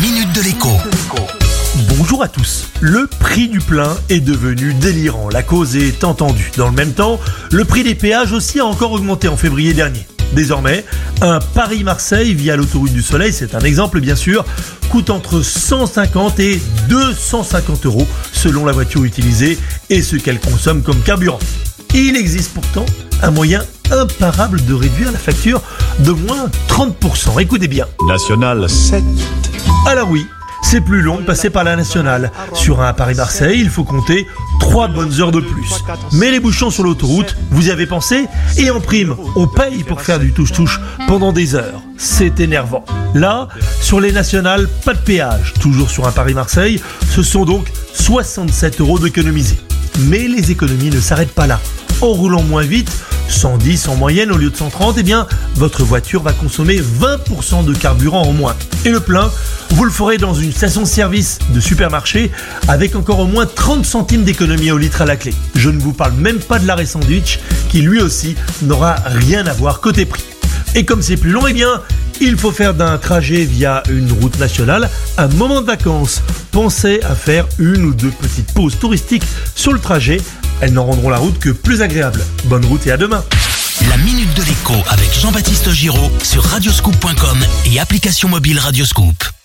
minute de l'écho. Bonjour à tous. Le prix du plein est devenu délirant. La cause est entendue. Dans le même temps, le prix des péages aussi a encore augmenté en février dernier. Désormais, un Paris-Marseille via l'autoroute du Soleil, c'est un exemple bien sûr, coûte entre 150 et 250 euros selon la voiture utilisée et ce qu'elle consomme comme carburant. Il existe pourtant un moyen imparable de réduire la facture de moins 30%. Écoutez bien. National 7. Alors oui, c'est plus long de passer par la nationale. Sur un Paris-Marseille, il faut compter 3 bonnes heures de plus. Mais les bouchons sur l'autoroute, vous y avez pensé Et en prime, on paye pour faire du touche-touche pendant des heures. C'est énervant. Là, sur les nationales, pas de péage. Toujours sur un Paris-Marseille, ce sont donc 67 euros d'économiser. Mais les économies ne s'arrêtent pas là. En roulant moins vite, 110 en moyenne au lieu de 130, eh bien, votre voiture va consommer 20% de carburant en moins. Et le plein, vous le ferez dans une station-service de supermarché avec encore au moins 30 centimes d'économie au litre à la clé. Je ne vous parle même pas de l'arrêt sandwich qui lui aussi n'aura rien à voir côté prix. Et comme c'est plus long, eh bien, il faut faire d'un trajet via une route nationale un moment de vacances. Pensez à faire une ou deux petites pauses touristiques sur le trajet. Elles n'en rendront la route que plus agréable. Bonne route et à demain. La minute de l'écho avec Jean-Baptiste Giraud sur radioscoop.com et application mobile Radioscoop.